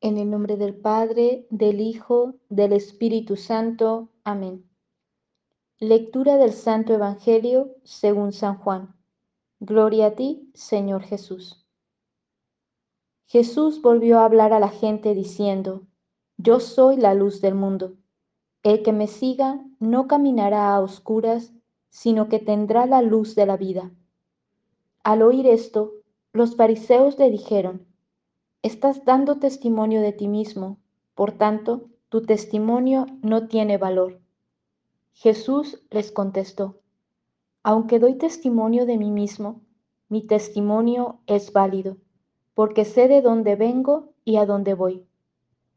En el nombre del Padre, del Hijo, del Espíritu Santo. Amén. Lectura del Santo Evangelio según San Juan. Gloria a ti, Señor Jesús. Jesús volvió a hablar a la gente diciendo, Yo soy la luz del mundo. El que me siga no caminará a oscuras, sino que tendrá la luz de la vida. Al oír esto, los fariseos le dijeron, Estás dando testimonio de ti mismo, por tanto, tu testimonio no tiene valor. Jesús les contestó, aunque doy testimonio de mí mismo, mi testimonio es válido, porque sé de dónde vengo y a dónde voy.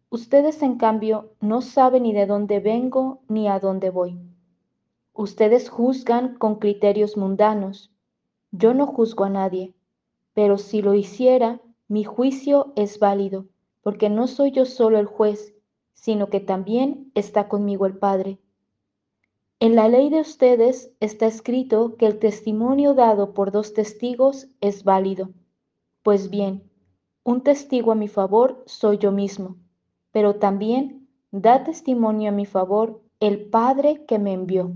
Ustedes, en cambio, no saben ni de dónde vengo ni a dónde voy. Ustedes juzgan con criterios mundanos. Yo no juzgo a nadie, pero si lo hiciera, mi juicio es válido, porque no soy yo solo el juez, sino que también está conmigo el Padre. En la ley de ustedes está escrito que el testimonio dado por dos testigos es válido. Pues bien, un testigo a mi favor soy yo mismo, pero también da testimonio a mi favor el Padre que me envió.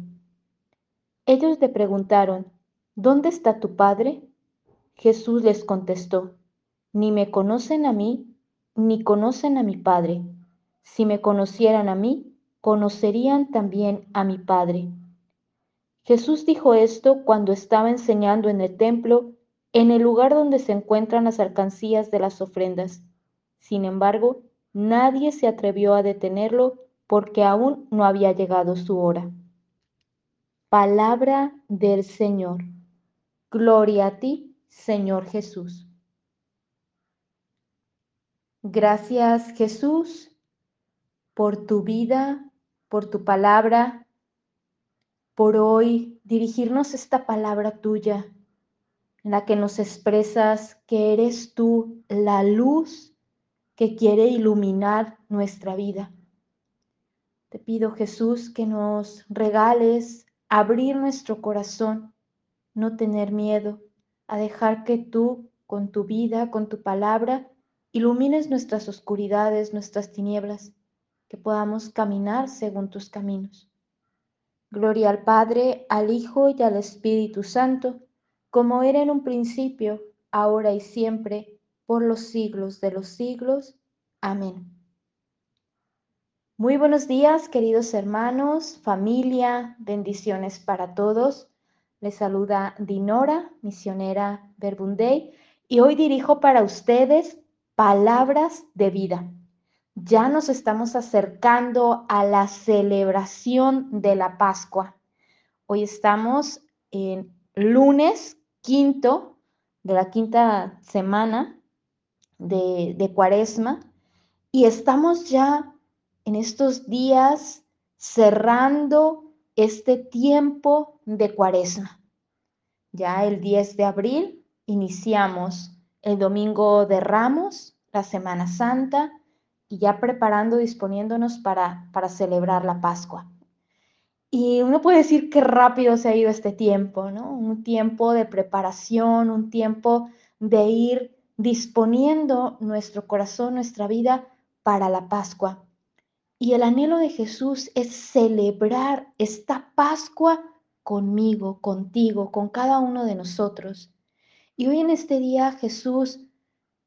Ellos le preguntaron, ¿dónde está tu Padre? Jesús les contestó, ni me conocen a mí, ni conocen a mi Padre. Si me conocieran a mí, conocerían también a mi Padre. Jesús dijo esto cuando estaba enseñando en el templo, en el lugar donde se encuentran las alcancías de las ofrendas. Sin embargo, nadie se atrevió a detenerlo porque aún no había llegado su hora. Palabra del Señor. Gloria a ti, Señor Jesús. Gracias Jesús por tu vida, por tu palabra, por hoy dirigirnos esta palabra tuya en la que nos expresas que eres tú la luz que quiere iluminar nuestra vida. Te pido Jesús que nos regales abrir nuestro corazón, no tener miedo, a dejar que tú con tu vida, con tu palabra, ilumines nuestras oscuridades, nuestras tinieblas, que podamos caminar según tus caminos. Gloria al Padre, al Hijo y al Espíritu Santo, como era en un principio, ahora y siempre, por los siglos de los siglos. Amén. Muy buenos días, queridos hermanos, familia, bendiciones para todos. Les saluda Dinora, misionera Verbundey, y hoy dirijo para ustedes palabras de vida. Ya nos estamos acercando a la celebración de la Pascua. Hoy estamos en lunes quinto de la quinta semana de, de Cuaresma y estamos ya en estos días cerrando este tiempo de Cuaresma. Ya el 10 de abril iniciamos el domingo de Ramos, la Semana Santa, y ya preparando, disponiéndonos para, para celebrar la Pascua. Y uno puede decir que rápido se ha ido este tiempo, ¿no? Un tiempo de preparación, un tiempo de ir disponiendo nuestro corazón, nuestra vida para la Pascua. Y el anhelo de Jesús es celebrar esta Pascua conmigo, contigo, con cada uno de nosotros. Y hoy en este día Jesús,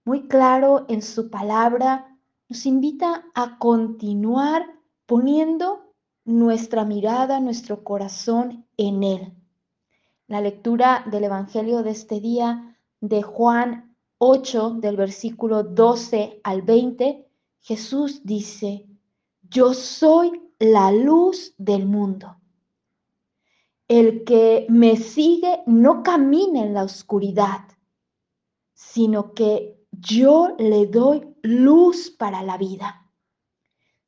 muy claro en su palabra, nos invita a continuar poniendo nuestra mirada, nuestro corazón en Él. La lectura del Evangelio de este día de Juan 8, del versículo 12 al 20, Jesús dice, yo soy la luz del mundo. El que me sigue no camina en la oscuridad, sino que yo le doy luz para la vida.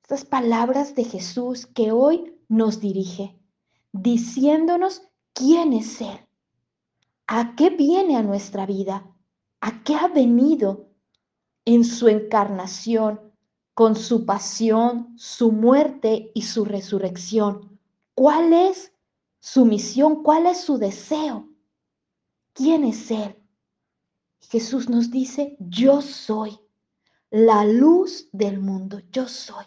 Estas palabras de Jesús que hoy nos dirige, diciéndonos quién es Él, a qué viene a nuestra vida, a qué ha venido en su encarnación, con su pasión, su muerte y su resurrección. ¿Cuál es su misión, cuál es su deseo, quién es Él. Jesús nos dice, yo soy, la luz del mundo. Yo soy.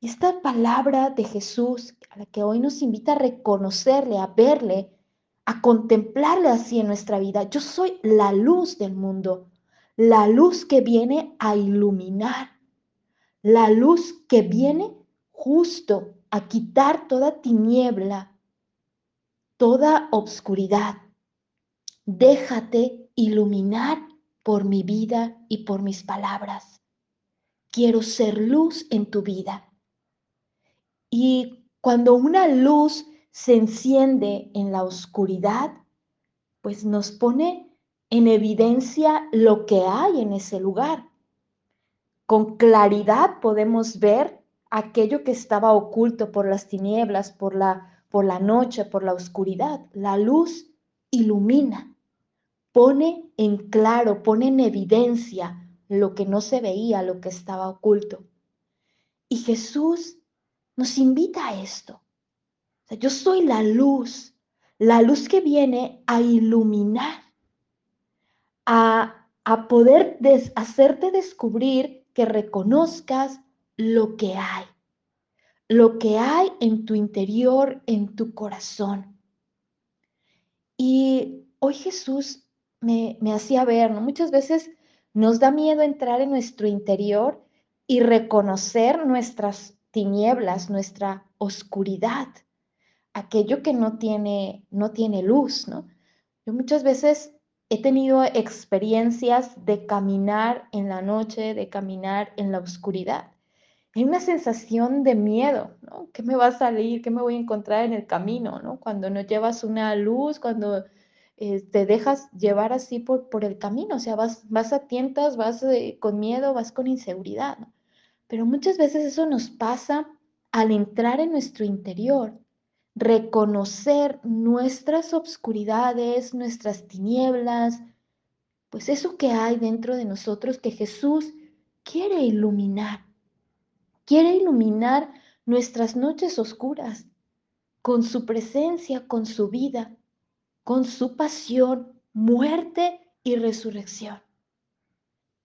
Y esta palabra de Jesús, a la que hoy nos invita a reconocerle, a verle, a contemplarle así en nuestra vida, yo soy la luz del mundo, la luz que viene a iluminar, la luz que viene justo a quitar toda tiniebla, toda obscuridad. Déjate iluminar por mi vida y por mis palabras. Quiero ser luz en tu vida. Y cuando una luz se enciende en la oscuridad, pues nos pone en evidencia lo que hay en ese lugar. Con claridad podemos ver aquello que estaba oculto por las tinieblas, por la, por la noche, por la oscuridad. La luz ilumina, pone en claro, pone en evidencia lo que no se veía, lo que estaba oculto. Y Jesús nos invita a esto. yo soy la luz, la luz que viene a iluminar, a, a poder hacerte descubrir que reconozcas lo que hay, lo que hay en tu interior, en tu corazón. Y hoy Jesús me, me hacía ver, ¿no? Muchas veces nos da miedo entrar en nuestro interior y reconocer nuestras tinieblas, nuestra oscuridad, aquello que no tiene, no tiene luz, ¿no? Yo muchas veces he tenido experiencias de caminar en la noche, de caminar en la oscuridad. Hay una sensación de miedo, ¿no? ¿Qué me va a salir? ¿Qué me voy a encontrar en el camino, ¿no? Cuando no llevas una luz, cuando eh, te dejas llevar así por, por el camino, o sea, vas, vas a tientas, vas eh, con miedo, vas con inseguridad. Pero muchas veces eso nos pasa al entrar en nuestro interior, reconocer nuestras obscuridades, nuestras tinieblas, pues eso que hay dentro de nosotros que Jesús quiere iluminar. Quiere iluminar nuestras noches oscuras con su presencia, con su vida, con su pasión, muerte y resurrección.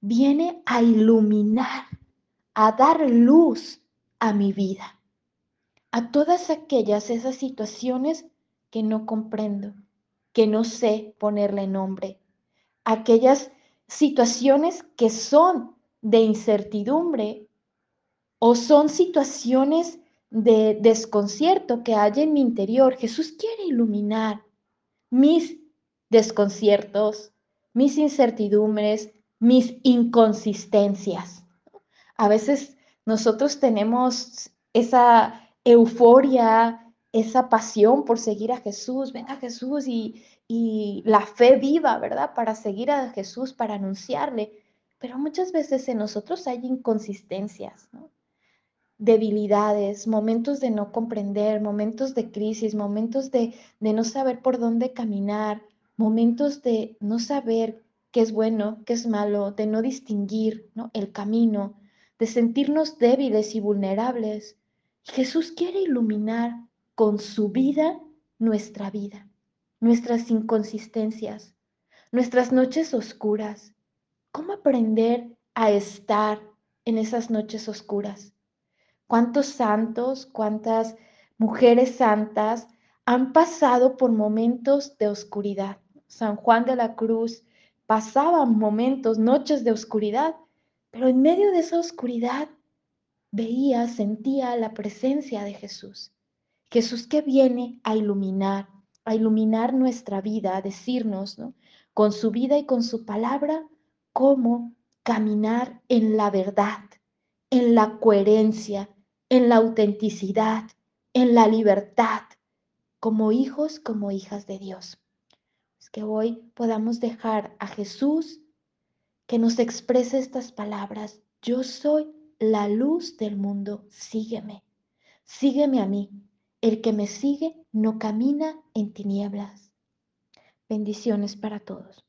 Viene a iluminar a dar luz a mi vida, a todas aquellas esas situaciones que no comprendo, que no sé ponerle nombre, aquellas situaciones que son de incertidumbre o son situaciones de desconcierto que hay en mi interior. Jesús quiere iluminar mis desconciertos, mis incertidumbres, mis inconsistencias. A veces nosotros tenemos esa euforia, esa pasión por seguir a Jesús, venga Jesús y, la fe viva, ¿verdad? Para seguir a Jesús, para anunciarle. Pero muchas veces en nosotros hay inconsistencias, debilidades, momentos de no comprender, momentos de crisis, momentos de, de no saber por dónde caminar, momentos de no saber qué es bueno, qué es malo, de no distinguir el camino de sentirnos débiles y vulnerables. Jesús quiere iluminar con su vida nuestra vida, nuestras inconsistencias, nuestras noches oscuras. ¿Cómo aprender a estar en esas noches oscuras? ¿Cuántos santos, cuántas mujeres santas han pasado por momentos de oscuridad? San Juan de la Cruz pasaba momentos, noches de oscuridad, pero en medio de esa oscuridad veía, sentía la presencia de Jesús. Jesús que viene a iluminar, a iluminar nuestra vida, a decirnos, ¿no? con su vida y con su palabra, cómo caminar en la verdad, en la coherencia, en la autenticidad, en la libertad, como hijos, como hijas de Dios. Es que hoy podamos dejar a Jesús que nos exprese estas palabras. Yo soy la luz del mundo, sígueme, sígueme a mí. El que me sigue no camina en tinieblas. Bendiciones para todos.